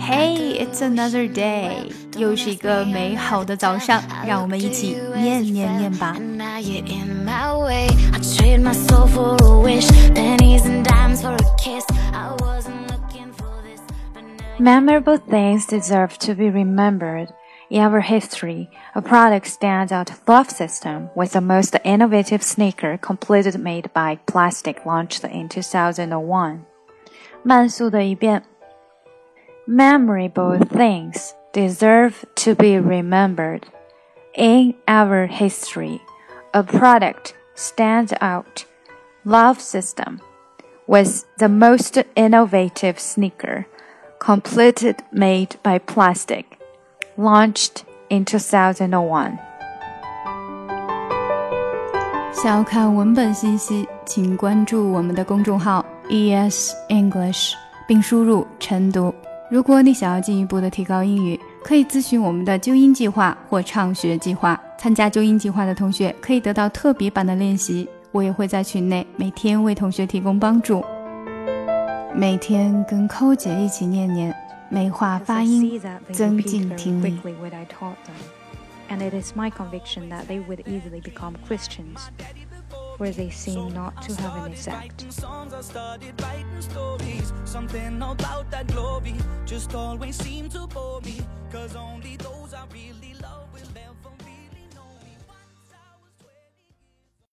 Hey, it's another day，又是一个美好的早上，让我们一起念念念吧。Memorable things deserve to be remembered. In our history, a product stands out Love System was the most innovative sneaker completed made by Plastic launched in 2001. 慢速的一遍。Memorable things deserve to be remembered. In our history, a product stands out. Love System was the most innovative sneaker completed made by plastic launched in 2001. 想要看文本信息，请关注我们的公众号 ES English，并输入晨读。 如果你想要进一步的提高英语，可以咨询我们的纠音计划或畅学计划。参加纠音计划的同学可以得到特别版的练习，我也会在群内每天为同学提供帮助。每天跟寇姐一起念念。美化发音，增进听力。And it is my conviction that they would easily become Christians, where they seem not to have any sect. Something about that glory just always seemed to bore me, cause